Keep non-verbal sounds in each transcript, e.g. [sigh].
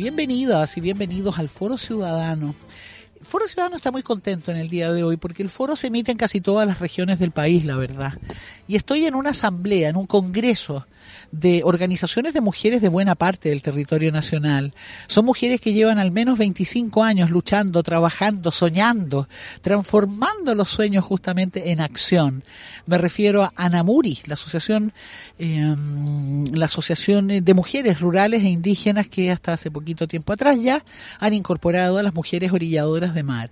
Bienvenidas y bienvenidos al Foro Ciudadano. El Foro Ciudadano está muy contento en el día de hoy porque el foro se emite en casi todas las regiones del país, la verdad. Y estoy en una asamblea, en un congreso de organizaciones de mujeres de buena parte del territorio nacional. Son mujeres que llevan al menos 25 años luchando, trabajando, soñando, transformando los sueños justamente en acción. Me refiero a Anamuri, la asociación, eh, la asociación de mujeres rurales e indígenas que hasta hace poquito tiempo atrás ya han incorporado a las mujeres orilladoras de mar.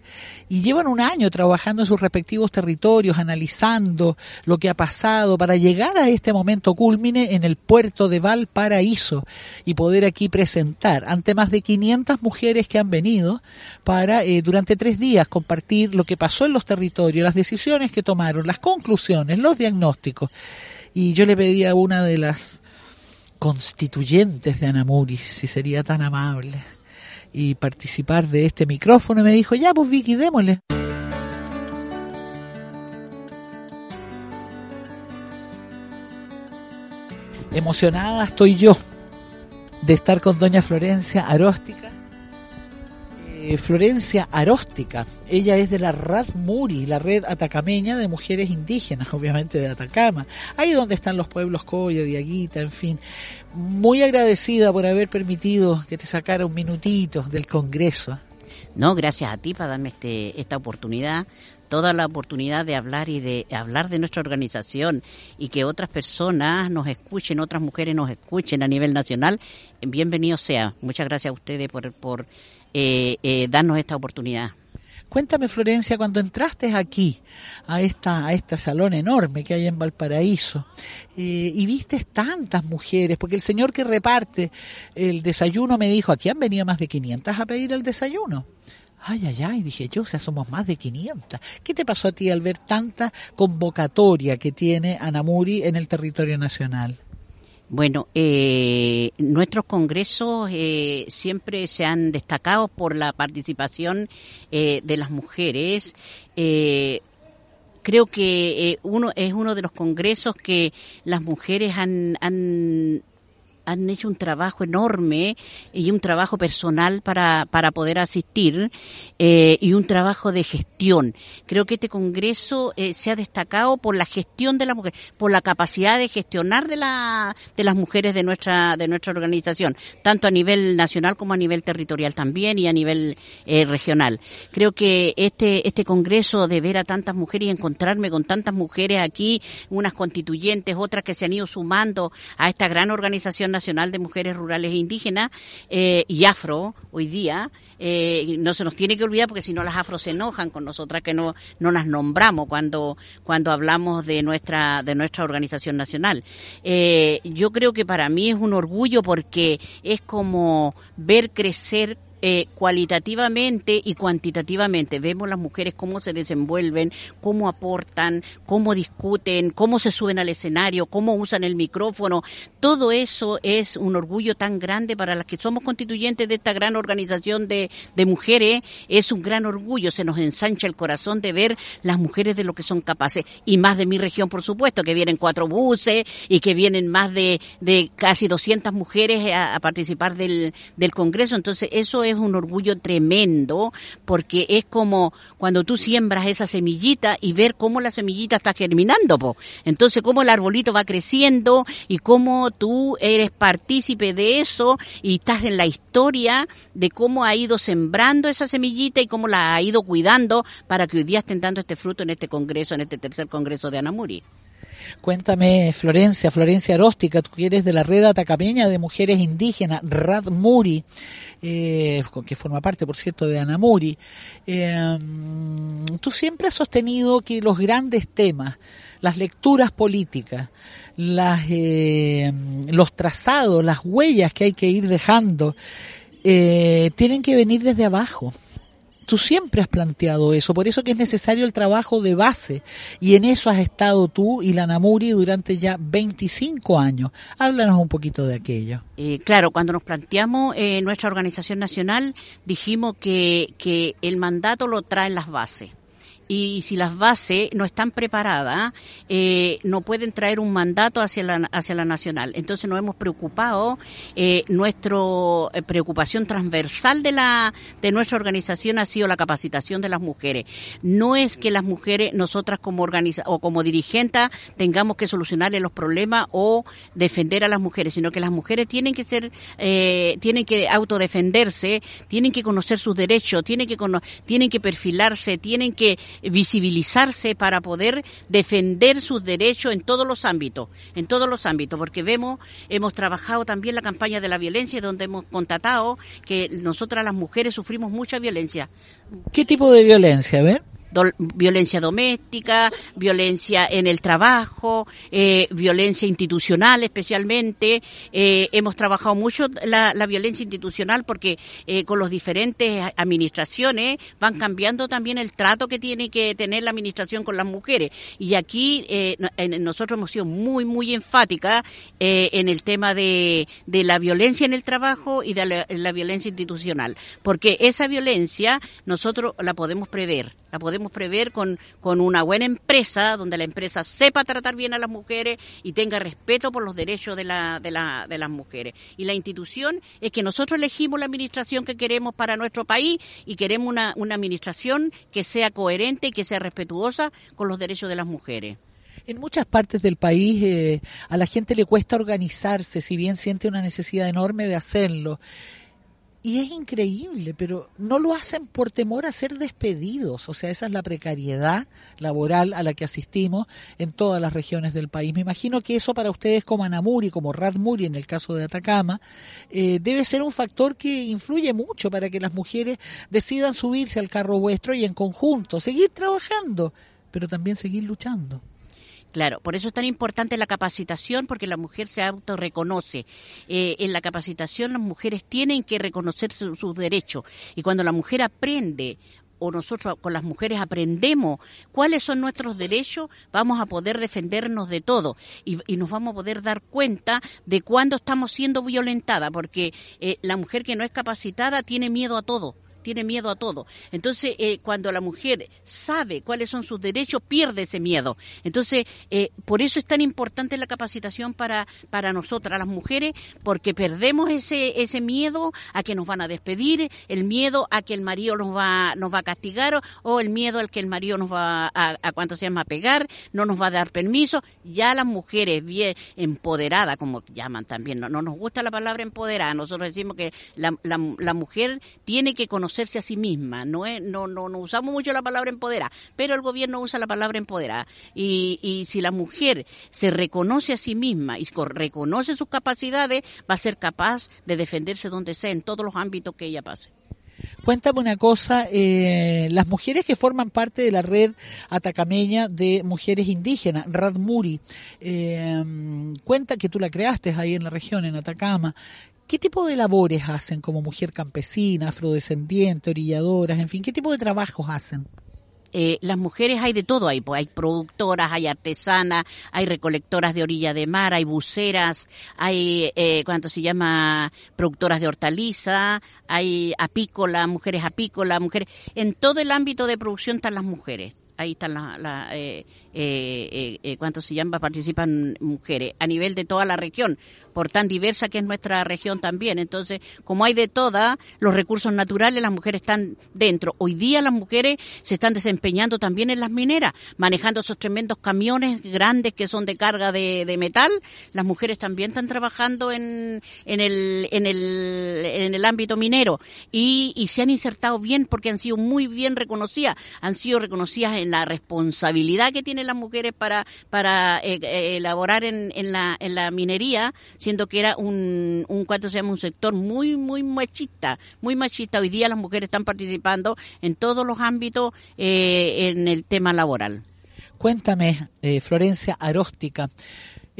Y llevan un año trabajando en sus respectivos territorios, analizando lo que ha pasado para llegar a este momento cúlmine en el puerto de Valparaíso y poder aquí presentar ante más de 500 mujeres que han venido para eh, durante tres días compartir lo que pasó en los territorios, las decisiones que tomaron, las conclusiones, los diagnósticos. Y yo le pedí a una de las constituyentes de Anamuri si sería tan amable y participar de este micrófono y me dijo, ya pues Vicky, démosle. Emocionada estoy yo de estar con doña Florencia Aróstica. Eh, Florencia Aróstica, ella es de la RAD Muri, la red atacameña de mujeres indígenas, obviamente de Atacama, ahí donde están los pueblos Coya, Diaguita, en fin. Muy agradecida por haber permitido que te sacara un minutito del Congreso. No, gracias a ti para darme este, esta oportunidad toda la oportunidad de hablar y de hablar de nuestra organización y que otras personas nos escuchen, otras mujeres nos escuchen a nivel nacional, bienvenido sea. Muchas gracias a ustedes por, eh, eh, darnos esta oportunidad. Cuéntame, Florencia, cuando entraste aquí, a esta, a este salón enorme que hay en Valparaíso, eh, y viste tantas mujeres, porque el señor que reparte el desayuno me dijo, aquí han venido más de 500 a pedir el desayuno. Ay, ay, ay, dije yo, o sea, somos más de 500. ¿Qué te pasó a ti al ver tanta convocatoria que tiene Anamuri en el territorio nacional? Bueno, eh, nuestros congresos eh, siempre se han destacado por la participación eh, de las mujeres. Eh, creo que eh, uno es uno de los congresos que las mujeres han, han han hecho un trabajo enorme y un trabajo personal para, para poder asistir eh, y un trabajo de gestión. Creo que este Congreso eh, se ha destacado por la gestión de la mujer, por la capacidad de gestionar de, la, de las mujeres de nuestra, de nuestra organización, tanto a nivel nacional como a nivel territorial también y a nivel eh, regional. Creo que este, este Congreso de ver a tantas mujeres y encontrarme con tantas mujeres aquí, unas constituyentes, otras que se han ido sumando a esta gran organización Nacional de Mujeres Rurales e Indígenas eh, y Afro hoy día. Eh, no se nos tiene que olvidar porque si no las afro se enojan con nosotras que no, no las nombramos cuando, cuando hablamos de nuestra, de nuestra organización nacional. Eh, yo creo que para mí es un orgullo porque es como ver crecer eh, cualitativamente y cuantitativamente. Vemos las mujeres cómo se desenvuelven, cómo aportan, cómo discuten, cómo se suben al escenario, cómo usan el micrófono. Todo eso es un orgullo tan grande para las que somos constituyentes de esta gran organización de, de mujeres. Es un gran orgullo, se nos ensancha el corazón de ver las mujeres de lo que son capaces. Y más de mi región, por supuesto, que vienen cuatro buses y que vienen más de, de casi 200 mujeres a, participar del, del Congreso. Entonces, eso es un orgullo tremendo porque es como cuando tú siembras esa semillita y ver cómo la semillita está germinando. Entonces, cómo el arbolito va creciendo y cómo tú eres partícipe de eso y estás en la historia de cómo ha ido sembrando esa semillita y cómo la ha ido cuidando para que hoy día estén dando este fruto en este congreso, en este tercer congreso de Anamuri. Cuéntame, Florencia, Florencia Aróstica, tú eres de la red atacameña de mujeres indígenas, Radmuri, eh, que forma parte, por cierto, de Anamuri. Eh, tú siempre has sostenido que los grandes temas, las lecturas políticas, las, eh, los trazados, las huellas que hay que ir dejando, eh, tienen que venir desde abajo Tú siempre has planteado eso, por eso que es necesario el trabajo de base y en eso has estado tú y la Namuri durante ya 25 años. Háblanos un poquito de aquello. Eh, claro, cuando nos planteamos eh, nuestra organización nacional dijimos que, que el mandato lo traen las bases y si las bases no están preparadas, eh, no pueden traer un mandato hacia la, hacia la nacional. Entonces nos hemos preocupado, eh, nuestra eh, preocupación transversal de la de nuestra organización ha sido la capacitación de las mujeres. No es que las mujeres, nosotras como organiza o como dirigentes, tengamos que solucionarle los problemas o defender a las mujeres, sino que las mujeres tienen que ser, eh, tienen que autodefenderse, tienen que conocer sus derechos, tienen que tienen que perfilarse, tienen que visibilizarse para poder defender sus derechos en todos los ámbitos, en todos los ámbitos, porque vemos, hemos trabajado también la campaña de la violencia, donde hemos constatado que nosotras las mujeres sufrimos mucha violencia. ¿Qué tipo de violencia? A ver violencia doméstica, violencia en el trabajo, eh, violencia institucional especialmente. Eh, hemos trabajado mucho la, violencia institucional porque eh, con los diferentes administraciones van cambiando también el trato que tiene que tener la administración con las mujeres. Y aquí nosotros hemos sido muy, muy enfáticas en el tema de, de, la violencia en el trabajo y de la violencia institucional. Porque esa violencia nosotros la podemos prever la podemos prever con, con una buena empresa, donde la empresa sepa tratar bien a las mujeres y tenga respeto por los derechos de, la, de, la, de las mujeres. Y la institución es que nosotros elegimos la administración que queremos para nuestro país y queremos una, una administración que sea coherente y que sea respetuosa con los derechos de las mujeres. En muchas partes del país eh, a la gente le cuesta organizarse, si bien siente una necesidad enorme de hacerlo. Y es increíble, pero no lo hacen por temor a ser despedidos. O sea, esa es la precariedad laboral a la que asistimos en todas las regiones del país. Me imagino que eso para ustedes como Anamuri, como Radmuri en el caso de Atacama, eh, debe ser un factor que influye mucho para que las mujeres decidan subirse al carro vuestro y en conjunto seguir trabajando, pero también seguir luchando. Claro, por eso es tan importante la capacitación, porque la mujer se autorreconoce. Eh, en la capacitación las mujeres tienen que reconocer sus derechos. Y cuando la mujer aprende o nosotros con las mujeres aprendemos cuáles son nuestros derechos, vamos a poder defendernos de todo y, nos vamos a poder dar cuenta de cuándo estamos siendo violentada, porque eh, la mujer que no es capacitada tiene miedo a todo tiene miedo a todo. Entonces, eh, cuando la mujer sabe cuáles son sus derechos, pierde ese miedo. Entonces, eh, por eso es tan importante la capacitación para, para nosotras, las mujeres, porque perdemos ese, ese miedo a que nos van a despedir, el miedo a que el marido nos va, nos va a castigar, o el miedo al que el marido nos va a, a cuánto se llama, a pegar, no nos va a dar permiso. Ya las mujeres bien empoderadas, como llaman también, no, no nos gusta la palabra empoderada, nosotros decimos que la, mujer tiene que conocer a sí misma. No, es, no, no, usamos mucho la palabra empoderar, pero el gobierno usa la palabra empoderar. Y, y si la mujer se reconoce a sí misma y reconoce sus capacidades, va a ser capaz de defenderse donde sea, en todos los ámbitos que ella pase. Cuéntame una cosa, eh, las mujeres que forman parte de la red atacameña de mujeres indígenas, Radmuri, eh, cuenta que tú la creaste ahí en la región, en Atacama. ¿Qué tipo de labores hacen como mujer campesina, afrodescendiente, orilladoras, en fin, qué tipo de trabajos hacen? Eh, las mujeres hay de todo ahí, pues hay productoras, hay artesanas, hay recolectoras de orilla de mar, hay buceras, hay, eh, ¿cuánto se llama? Productoras de hortaliza, hay apícola, mujeres apícolas, mujeres, en todo el ámbito de producción están las mujeres ahí están las, eh, eh, eh, ¿cuánto se llama? Participan mujeres a nivel de toda la región, por tan diversa que es nuestra región también. Entonces, como hay de todas, los recursos naturales, las mujeres están dentro. Hoy día las mujeres se están desempeñando también en las mineras, manejando esos tremendos camiones grandes que son de carga de, de metal. Las mujeres también están trabajando en, en, el, en, el, en el ámbito minero y, y se han insertado bien porque han sido muy bien reconocidas, han sido reconocidas en la responsabilidad que tienen las mujeres para, para eh, eh, elaborar en, en, la, en la minería, siendo que era un, un ¿cuánto se llama? Un sector muy, muy machista, muy machista. Hoy día las mujeres están participando en todos los ámbitos eh, en el tema laboral. Cuéntame, eh, Florencia Aróstica,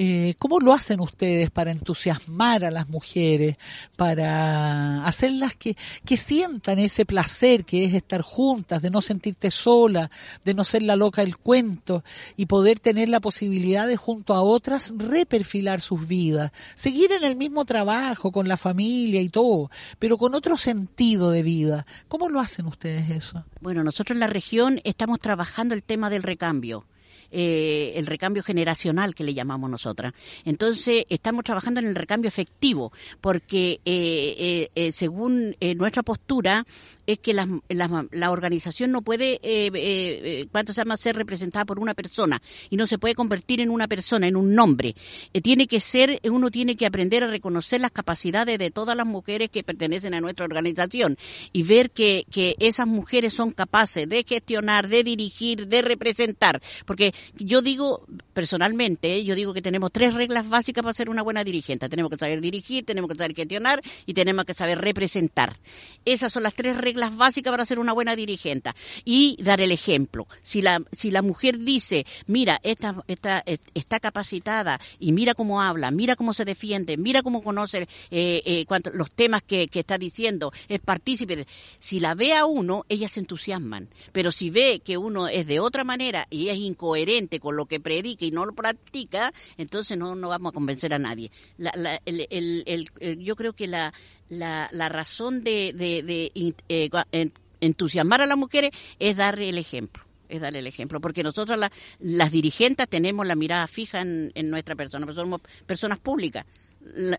eh, ¿Cómo lo hacen ustedes para entusiasmar a las mujeres, para hacerlas que, que sientan ese placer que es estar juntas, de no sentirte sola, de no ser la loca del cuento y poder tener la posibilidad de junto a otras reperfilar sus vidas, seguir en el mismo trabajo, con la familia y todo, pero con otro sentido de vida? ¿Cómo lo hacen ustedes eso? Bueno, nosotros en la región estamos trabajando el tema del recambio eh, el recambio generacional que le llamamos nosotras. Entonces, estamos trabajando en el recambio efectivo, porque eh, eh, eh según eh, nuestra postura, es que la, la, organización no puede, eh, eh, ¿cuánto se llama?, ser representada por una persona y no se puede convertir en una persona, en un nombre. Eh, tiene que ser, uno tiene que aprender a reconocer las capacidades de todas las mujeres que pertenecen a nuestra organización y ver que, que esas mujeres son capaces de gestionar, de dirigir, de representar. Porque yo digo, personalmente, yo digo que tenemos tres reglas básicas para ser una buena dirigente. Tenemos que saber dirigir, tenemos que saber gestionar y tenemos que saber representar. Esas son las tres reglas reglas básicas para ser una buena dirigente y dar el ejemplo. Si la, si la mujer dice, mira, esta, esta, está capacitada y mira cómo habla, mira cómo se defiende, mira cómo conoce eh, eh, cuanto, los temas que, que está diciendo, es partícipe. Si la ve a uno, ellas se entusiasman. Pero si ve que uno es de otra manera y es incoherente con lo que predica y no lo practica, entonces no, no vamos a convencer a nadie. La, la, el, el, el, yo creo que la, la, la razón de, de, de eh, entusiasmar a las mujeres es darle el ejemplo es darle el ejemplo, porque nosotros la, las dirigentes tenemos la mirada fija en, en nuestra persona, pero somos personas públicas.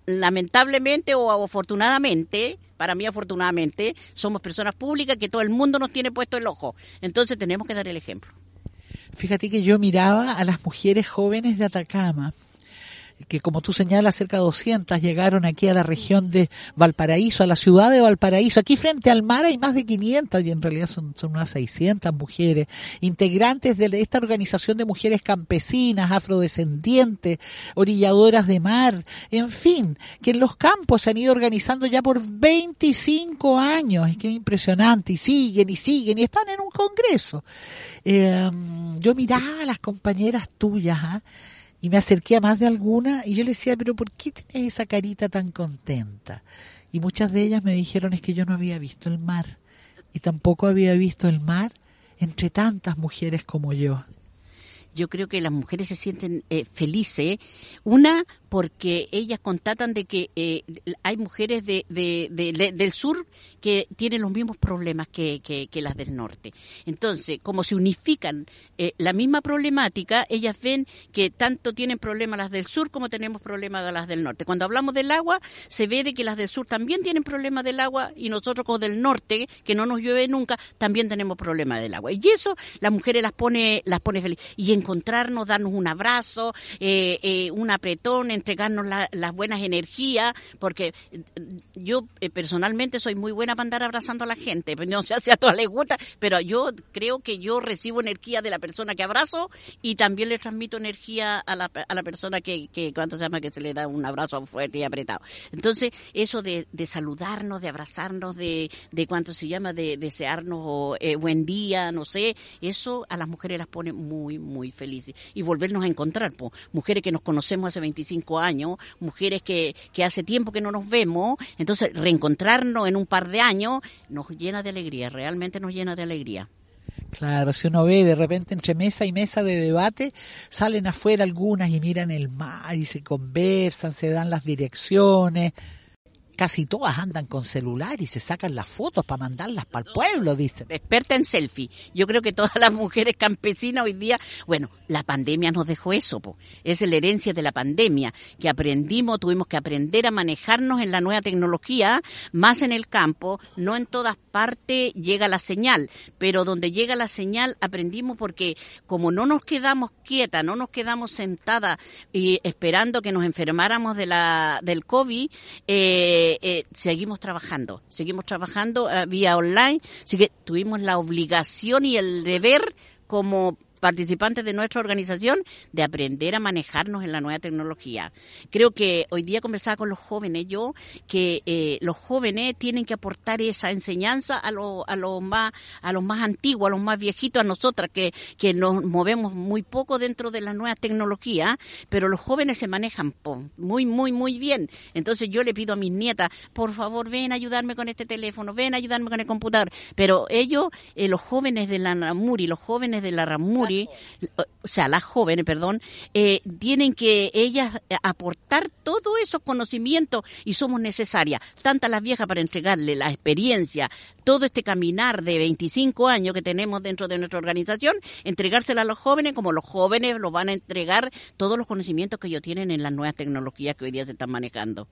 lamentablemente o afortunadamente, para mí afortunadamente, somos personas públicas que todo el mundo nos tiene puesto el ojo. Entonces tenemos que dar el ejemplo. Fíjate que yo miraba a las mujeres jóvenes de Atacama, que como tú señalas, cerca de 200 llegaron aquí a la región de Valparaíso, a la ciudad de Valparaíso. Aquí frente al mar hay más de 500 y en realidad son, unas 600 mujeres, integrantes de esta organización de mujeres campesinas, afrodescendientes, orilladoras de mar, en fin, que en los campos se han ido organizando ya por 25 años. Es que es impresionante y siguen y siguen y están en un congreso. Eh, yo miraba a las compañeras tuyas, ¿ah? Y me acerqué a más de alguna y yo le decía, pero ¿por qué tienes esa carita tan contenta? Y muchas de ellas me dijeron es que yo no había visto el mar y tampoco había visto el mar entre tantas mujeres como yo. Yo creo que las mujeres se sienten eh, felices. Una, porque ellas contatan de que eh, hay mujeres de, de, de, del sur que tienen los mismos problemas que, que, las del norte. Entonces, como se unifican eh, la misma problemática, ellas ven que tanto tienen problemas las del sur como tenemos problemas las del norte. Cuando hablamos del agua, se ve de que las del sur también tienen problemas del agua y nosotros como del norte, que no nos llueve nunca, también tenemos problemas del agua. Y eso las mujeres las pone, las pone felices. Y encontrarnos, darnos un abrazo, eh, eh, un apretón, entregarnos la, las buenas energías, porque yo eh, personalmente soy muy buena para andar abrazando a la gente, pues no sé si a todas les gusta, pero yo creo que yo recibo energía de la persona que abrazo y también le transmito energía a la, a la persona que, que, ¿cuánto se llama? Que se le da un abrazo fuerte y apretado. Entonces, eso de, de saludarnos, de abrazarnos, de, de cuánto se llama, de desearnos buen día, no sé, eso a las mujeres las pone muy, muy felices. Y volvernos a encontrar, pues, mujeres que nos conocemos hace 25 años, mujeres que, que hace tiempo que no nos vemos, entonces reencontrarnos en un par de años nos llena de alegría, realmente nos llena de alegría. Claro, si uno ve de repente entre mesa y mesa de debate, salen afuera algunas y miran el mar y se conversan, se dan las direcciones. Casi todas andan con celular y se sacan las fotos para mandarlas para el pueblo, dicen. Experta en selfie. Yo creo que todas las mujeres campesinas hoy día, bueno, la pandemia nos dejó eso, po. es la herencia de la pandemia, que aprendimos, tuvimos que aprender a manejarnos en la nueva tecnología, más en el campo, no en todas partes llega la señal, pero donde llega la señal aprendimos porque como no nos quedamos quietas, no nos quedamos sentadas y esperando que nos enfermáramos de la, del COVID, eh, eh, seguimos trabajando, seguimos trabajando eh, vía online, así que tuvimos la obligación y el deber como participantes de nuestra organización de aprender a manejarnos en la nueva tecnología. Creo que hoy día conversaba con los jóvenes yo que eh, los jóvenes tienen que aportar esa enseñanza a los a los más a los más antiguos, a los más viejitos, a nosotras que que nos movemos muy poco dentro de las nuevas tecnologías, pero los jóvenes se manejan muy muy muy bien. Entonces yo le pido a mis nietas, por favor, ven a ayudarme con este teléfono, ven a ayudarme con el computador, pero ellos eh, los jóvenes de la Ramuri, los jóvenes de la Ramuri o sea, las jóvenes, perdón, eh, tienen que ellas aportar todos esos conocimientos y somos necesarias, tantas las viejas para entregarle la experiencia, todo este caminar de 25 años que tenemos dentro de nuestra organización, entregársela a los jóvenes como los jóvenes los van a entregar todos los conocimientos que ellos tienen en las nuevas tecnologías que hoy día se están manejando.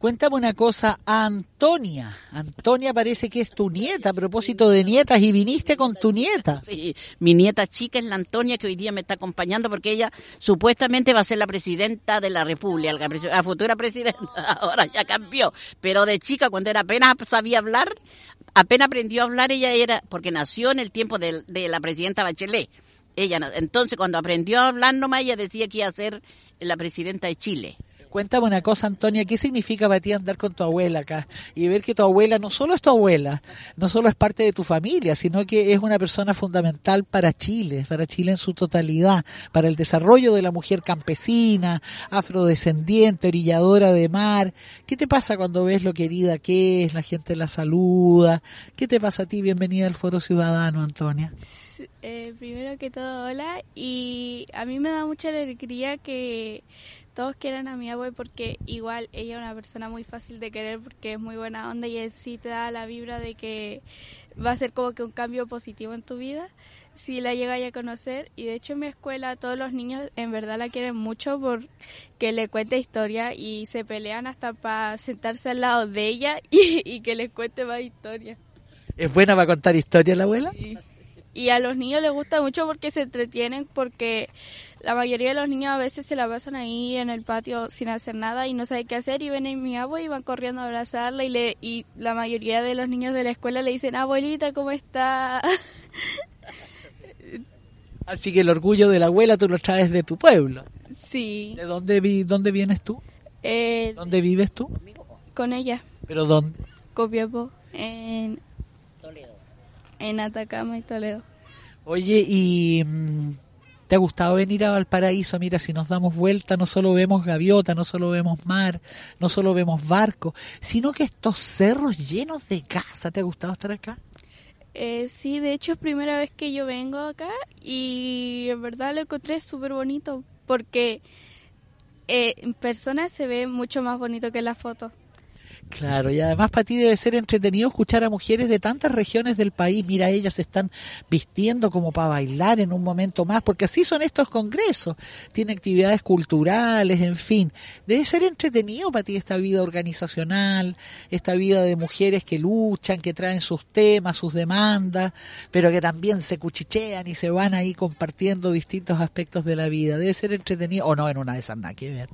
Cuéntame una cosa, Antonia. Antonia parece que es tu nieta, a propósito de nietas, y viniste con tu nieta. Sí, mi nieta chica es la Antonia que hoy día me está acompañando porque ella supuestamente va a ser la presidenta de la República, la futura presidenta, [laughs] ahora ya cambió. Pero de chica, cuando era apenas sabía hablar, apenas aprendió a hablar, ella era, porque nació en el tiempo de, de la presidenta Bachelet. Ella, entonces cuando aprendió a hablar nomás, ella decía que iba a ser la presidenta de Chile. Cuéntame una cosa, Antonia, ¿qué significa para ti andar con tu abuela acá? Y ver que tu abuela no solo es tu abuela, no solo es parte de tu familia, sino que es una persona fundamental para Chile, para Chile en su totalidad, para el desarrollo de la mujer campesina, afrodescendiente, orilladora de mar. ¿Qué te pasa cuando ves lo querida que es, la gente la saluda? ¿Qué te pasa a ti? Bienvenida al Foro Ciudadano, Antonia. Eh, primero que todo, hola. Y a mí me da mucha alegría que todos quieren a mi abuela porque igual ella es una persona muy fácil de querer porque es muy buena onda y sí te da la vibra de que va a ser como que un cambio positivo en tu vida si la llegáis a conocer y de hecho en mi escuela todos los niños en verdad la quieren mucho porque le cuente historia y se pelean hasta para sentarse al lado de ella [laughs] y, que les cuente más historias. ¿Es buena para contar historias la abuela? Y a los niños les gusta mucho porque se entretienen porque la mayoría de los niños a veces se la pasan ahí en el patio sin hacer nada y no saben qué hacer y ven a mi abuela y van corriendo a abrazarla y le y la mayoría de los niños de la escuela le dicen abuelita cómo está [laughs] así que el orgullo de la abuela tú lo traes de tu pueblo. Sí. De dónde vi dónde vienes tú eh, dónde vives tú con ella. Pero dónde Copiapó en Toledo. En Atacama y Toledo. Oye y mm, ¿Te ha gustado venir a Valparaíso? Mira, si nos damos vuelta, no solo vemos gaviota, no solo vemos mar, no solo vemos barcos, sino que estos cerros llenos de casa. ¿Te ha gustado estar acá? Eh, sí, de hecho es primera vez que yo vengo acá y en verdad lo encontré súper bonito porque eh, en persona se ve mucho más bonito que en la foto. Claro, y además para ti debe ser entretenido escuchar a mujeres de tantas regiones del país. Mira, ellas se están vistiendo como para bailar en un momento más, porque así son estos congresos. Tienen actividades culturales, en fin. Debe ser entretenido para ti esta vida organizacional, esta vida de mujeres que luchan, que traen sus temas, sus demandas, pero que también se cuchichean y se van ahí compartiendo distintos aspectos de la vida. Debe ser entretenido, o no, en una de esas nada que ver.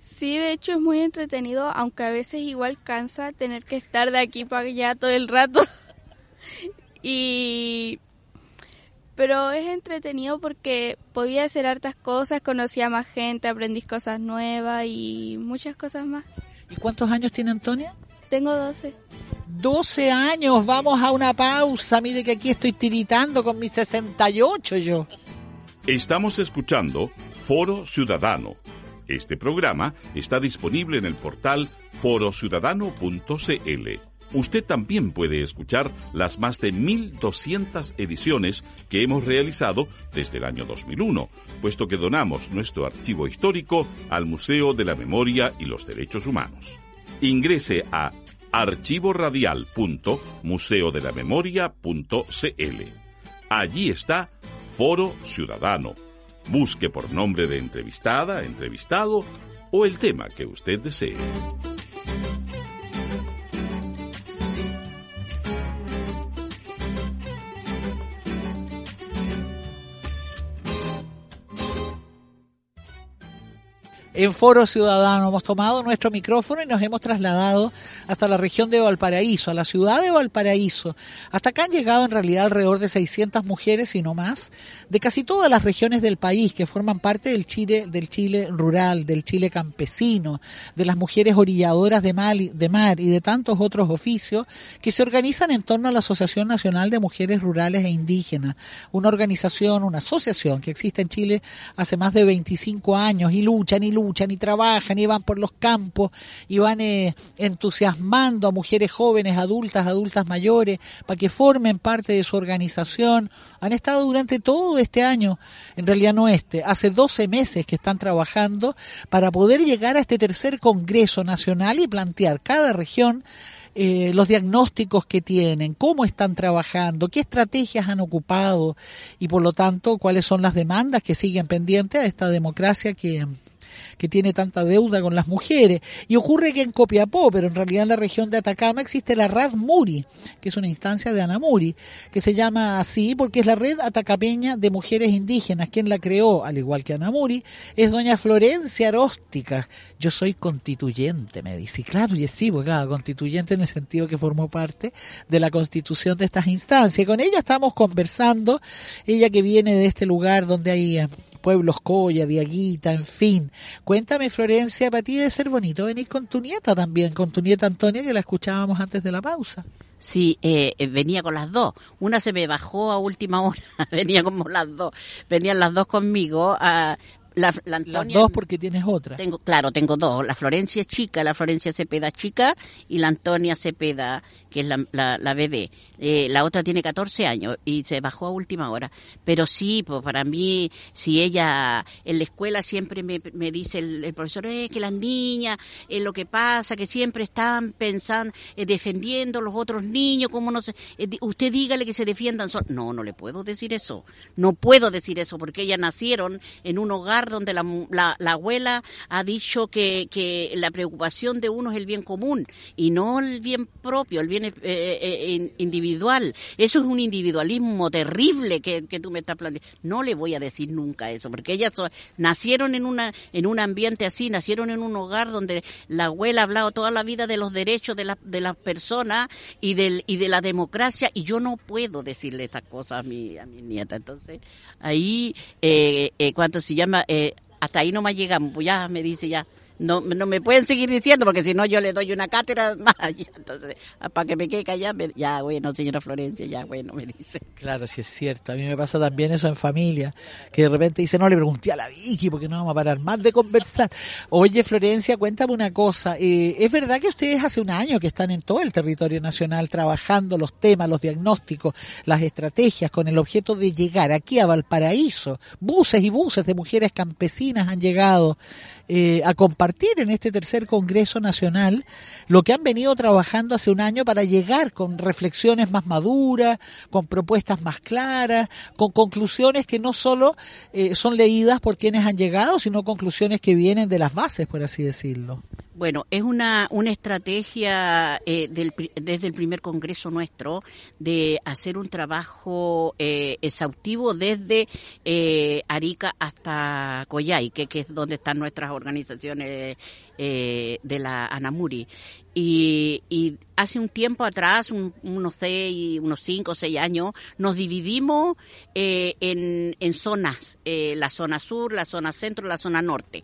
Sí, de hecho es muy entretenido, aunque a veces igual cansa tener que estar de aquí para allá todo el rato. [laughs] y pero es entretenido porque podía hacer hartas cosas, conocía más gente, aprendí cosas nuevas y muchas cosas más. ¿Y cuántos años tiene Antonia? Tengo 12. 12 años, vamos a una pausa. Mire que aquí estoy tiritando con mis 68 yo. Estamos escuchando Foro Ciudadano este programa está disponible en el portal forociudadano.cl. Usted también puede escuchar las más de 1.200 ediciones que hemos realizado desde el año 2001, puesto que donamos nuestro archivo histórico al Museo de la Memoria y los Derechos Humanos. Ingrese a archivoradial.museodelamemoria.cl. Allí está Foro Ciudadano. Busque por nombre de entrevistada, entrevistado o el tema que usted desee. En Foro Ciudadano. Hemos tomado nuestro micrófono y nos hemos trasladado hasta la región de Valparaíso, a la ciudad de Valparaíso. Hasta acá han llegado en realidad alrededor de 600 mujeres y no más, de casi todas las regiones del país que forman parte del Chile, del Chile rural, del Chile campesino, de las mujeres orilladoras de mar, de mar y de tantos otros oficios que se organizan en torno a la Asociación Nacional de Mujeres Rurales e Indígenas, una organización, una asociación que existe en Chile hace más de 25 años y luchan y luchan luchan y trabajan y van por los campos y van eh, entusiasmando a mujeres jóvenes, adultas, adultas mayores, para que formen parte de su organización. Han estado durante todo este año, en realidad no este, hace 12 meses que están trabajando para poder llegar a este tercer Congreso Nacional y plantear cada región eh, los diagnósticos que tienen, cómo están trabajando, qué estrategias han ocupado y por lo tanto cuáles son las demandas que siguen pendientes a esta democracia que, que tiene tanta deuda con las mujeres. Y ocurre que en Copiapó, pero en realidad en la región de Atacama existe la Rad Muri, que es una instancia de Anamuri, que se llama así porque es la red atacapeña de mujeres indígenas. Quien la creó, al igual que Anamuri, es doña Florencia Aróstica. Yo soy constituyente, me dice. Y claro, y sí, porque claro, constituyente en el sentido que formó parte de la constitución de estas instancias. Y con ella estamos conversando, ella que viene de este lugar donde hay eh, pueblos Coya, Diaguita, en fin. Cuéntame, Florencia, para ti debe ser bonito venir con tu nieta también, con tu nieta Antonia, que la escuchábamos antes de la pausa. Sí, eh, eh, venía con las dos. Una se me bajó a última hora, [laughs] venía como las dos. Venían las dos conmigo. A, la, Las dos porque tienes otra. Tengo, claro, tengo dos. La Florencia es chica, la Florencia Cepeda chica y la Antonia Cepeda, que es la, la, la bebé. Eh, la otra tiene 14 años y se bajó a última hora. Pero sí, pues para mí, si ella en la escuela siempre me, me dice el, profesor, eh, que las niñas, eh, lo que pasa, que siempre están pensando, eh, defendiendo los otros niños, como no sé, eh, usted dígale que se defiendan. No, no le puedo decir eso. No puedo decir eso porque ellas nacieron en un hogar donde la, la, abuela ha dicho que, que, la preocupación de uno es el bien común y no el bien propio, el bien eh, eh, individual. Eso es un individualismo terrible que, que tú me estás planteando. No le voy a decir nunca eso, porque ellas nacieron en, una, en un ambiente así, nacieron en un hogar donde la abuela ha hablado toda la vida de los derechos de, la, de las personas y, del, y de la democracia y yo no puedo decirle estas cosas a mi, a mi nieta. Entonces, ahí, eh, eh, cuando se llama, eh, hasta ahí no más llegamos, pues ya me dice ya, no, no me pueden seguir diciendo porque si no yo le doy una cátedra [laughs] más. Entonces, ah, para que me quede callada, ya bueno, señora Florencia, ya bueno, me dice. Claro, sí es cierto. A mí me pasa también eso en familia, que de repente dice, no, le pregunté a la Vicky porque no vamos a parar más de conversar. Oye, Florencia, cuéntame una cosa. Eh, ¿Es verdad que ustedes hace un año que están en todo el territorio nacional trabajando los temas, los diagnósticos, las estrategias con el objeto de llegar aquí a Valparaíso? Buses y buses de mujeres campesinas han llegado eh, a compartir en este tercer Congreso Nacional lo que han venido trabajando hace un año para llegar con reflexiones más maduras, con propuestas más claras, con conclusiones que no solo eh, son leídas por quienes han llegado, sino conclusiones que vienen de las bases, por así decirlo. Bueno, es una, una estrategia eh, del, desde el primer congreso nuestro de hacer un trabajo eh, exhaustivo desde eh, Arica hasta Coyay, que, que, es donde están nuestras organizaciones eh, de la Anamuri. Y, y, hace un tiempo atrás, unos seis, unos cinco o seis años, nos dividimos eh, en, en zonas, eh, la zona sur, la zona centro, la zona norte.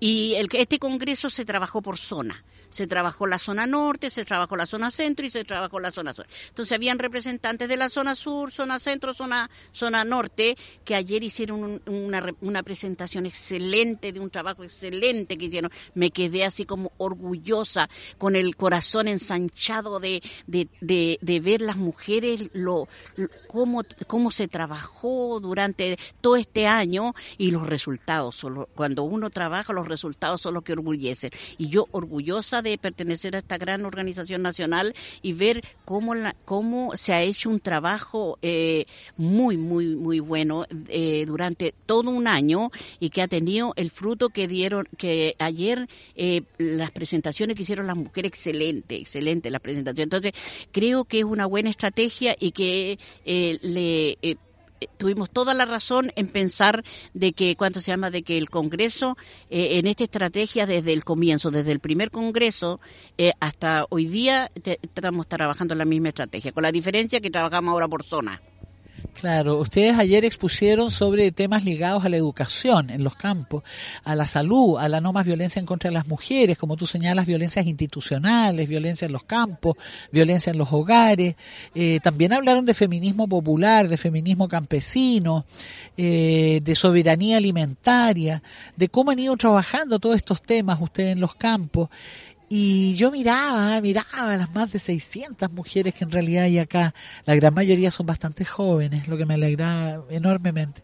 Y el, este congreso se trabajó por zona se trabajó la zona norte, se trabajó la zona centro y se trabajó la zona sur. Entonces habían representantes de la zona sur, zona centro, zona, zona norte, que ayer hicieron una, una presentación excelente, de un trabajo excelente que hicieron. Me quedé así como orgullosa, con el corazón ensanchado de, de, de, de ver las mujeres, lo, cómo, cómo se trabajó durante todo este año y los resultados. Solo, cuando uno trabaja, los resultados son los que orgullecen. Y yo orgullosa de pertenecer a esta gran organización nacional y ver cómo, la, cómo se ha hecho un trabajo eh, muy, muy, muy bueno eh, durante todo un año y que ha tenido el fruto que dieron, que ayer eh, las presentaciones que hicieron las mujeres, excelente, excelente la presentación. Entonces, creo que es una buena estrategia y que le tuvimos toda la razón en pensar de que, ¿cuánto se llama? De que el Congreso, eh, en esta estrategia desde el comienzo, desde el primer Congreso eh, hasta hoy día, estamos trabajando la misma estrategia, con la diferencia que trabajamos ahora por zona. Claro, ustedes ayer expusieron sobre temas ligados a la educación en los campos, a la salud, a la no más violencia en contra de las mujeres, como tú señalas, violencias institucionales, violencia en los campos, violencia en los hogares. Eh, también hablaron de feminismo popular, de feminismo campesino, eh, de soberanía alimentaria, de cómo han ido trabajando todos estos temas ustedes en los campos. Y yo miraba, miraba a las más de 600 mujeres que en realidad hay acá. La gran mayoría son bastante jóvenes, lo que me alegra enormemente.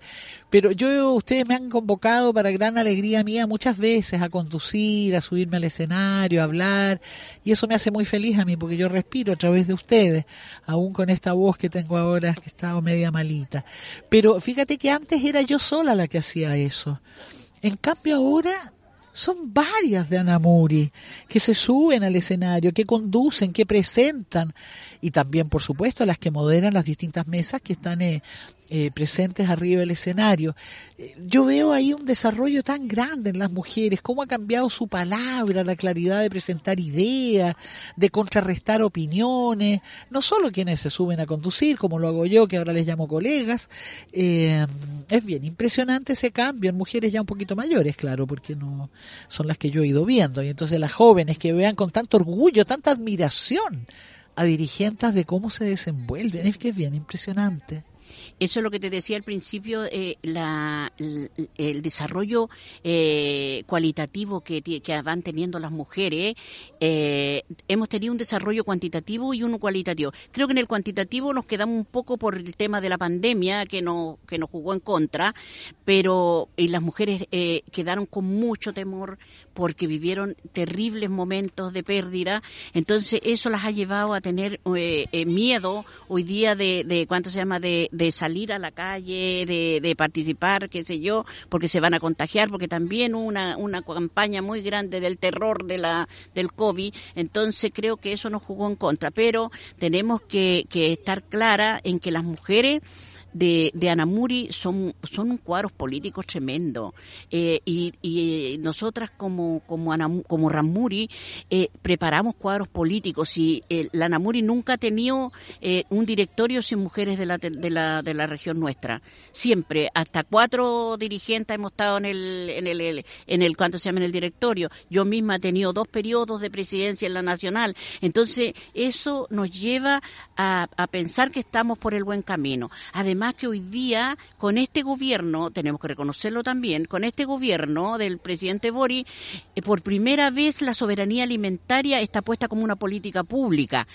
Pero yo, ustedes me han convocado para gran alegría mía muchas veces a conducir, a subirme al escenario, a hablar. Y eso me hace muy feliz a mí porque yo respiro a través de ustedes, aún con esta voz que tengo ahora que está media malita. Pero fíjate que antes era yo sola la que hacía eso. En cambio ahora son varias de Anamuri que se suben al escenario, que conducen, que presentan y también, por supuesto, las que moderan las distintas mesas que están eh, eh, presentes arriba del escenario. Eh, yo veo ahí un desarrollo tan grande en las mujeres, cómo ha cambiado su palabra, la claridad de presentar ideas, de contrarrestar opiniones, no solo quienes se suben a conducir, como lo hago yo, que ahora les llamo colegas. Eh, es bien impresionante ese cambio en mujeres ya un poquito mayores, claro, porque no son las que yo he ido viendo. Y entonces las jóvenes que vean con tanto orgullo, tanta admiración a dirigentes de cómo se desenvuelven, es que es bien impresionante. Eso es lo que te decía al principio, eh, la, el, desarrollo eh, cualitativo que, que, van teniendo las mujeres. Eh, hemos tenido un desarrollo cuantitativo y uno cualitativo. Creo que en el cuantitativo nos quedamos un poco por el tema de la pandemia que nos, que nos jugó en contra, pero y las mujeres eh, quedaron con mucho temor porque vivieron terribles momentos de pérdida. Entonces eso las ha llevado a tener eh, eh, miedo hoy día de, de ¿cuánto se llama? De, de salir a la calle, de, de, participar, qué sé yo, porque se van a contagiar, porque también una, una campaña muy grande del terror de la, del COVID. Entonces creo que eso nos jugó en contra. Pero tenemos que, que estar clara en que las mujeres de, de Anamuri son, son cuadros políticos tremendo. Eh, y, y, nosotras como, como, como Ramuri eh, preparamos cuadros políticos y eh, la Anamuri nunca ha tenido eh, un directorio sin mujeres de la, de, la, de la región nuestra. Siempre, hasta cuatro dirigentes hemos estado en el, en el, en el, ¿cuánto se llama? En el directorio. Yo misma he tenido dos periodos de presidencia en la nacional. Entonces, eso nos lleva a, a pensar que estamos por el buen camino. Además, más que hoy día, con este gobierno, tenemos que reconocerlo también, con este gobierno del presidente Bori, eh, por primera vez la soberanía alimentaria está puesta como una política pública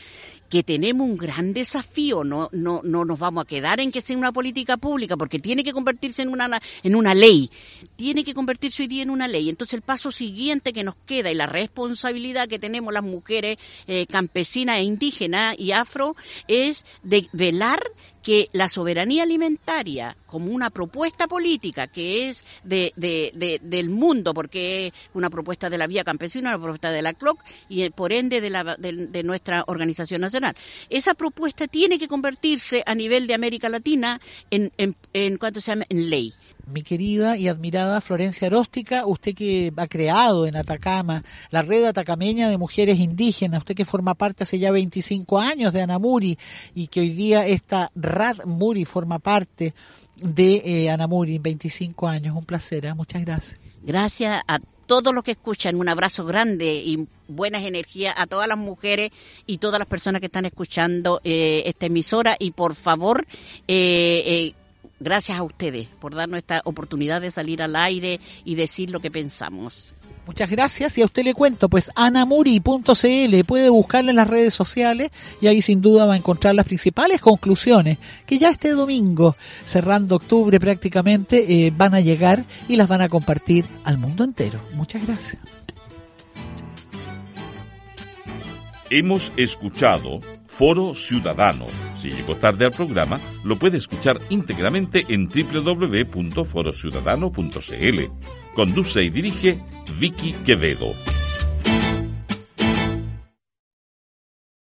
que tenemos un gran desafío, no, no, no nos vamos a quedar en que sea una política pública, porque tiene que convertirse en una, en una ley, tiene que convertirse hoy día en una ley. Entonces el paso siguiente que nos queda y la responsabilidad que tenemos las mujeres eh, campesinas e indígenas y afro es de velar que la soberanía alimentaria como una propuesta política que es de, de, de, del mundo, porque es una propuesta de la vía campesina, una propuesta de la CLOC y eh, por ende de, la, de, nuestra organización nacional. Esa propuesta tiene que convertirse a nivel de América Latina en, en, en cuanto se llama, en ley mi querida y admirada Florencia Aróstica, usted que ha creado en Atacama la red atacameña de mujeres indígenas, usted que forma parte hace ya 25 años de Anamuri y que hoy día esta RAD Muri forma parte de eh, Anamuri, 25 años. Un placer, ¿eh? muchas gracias. Gracias a todos los que escuchan, un abrazo grande y buenas energías a todas las mujeres y todas las personas que están escuchando eh, esta emisora y por favor, eh, gracias a ustedes por darnos esta oportunidad de salir al aire y decir lo que pensamos. Muchas gracias y a usted le cuento, pues anamuri.cl puede buscarla en las redes sociales y ahí sin duda va a encontrar las principales conclusiones que ya este domingo, cerrando octubre prácticamente, eh, van a llegar y las van a compartir al mundo entero. Muchas gracias. Hemos escuchado Foro Ciudadano. Si llegó tarde al programa, lo puede escuchar íntegramente en www.forociudadano.cl. Conduce y dirige Vicky Quevedo.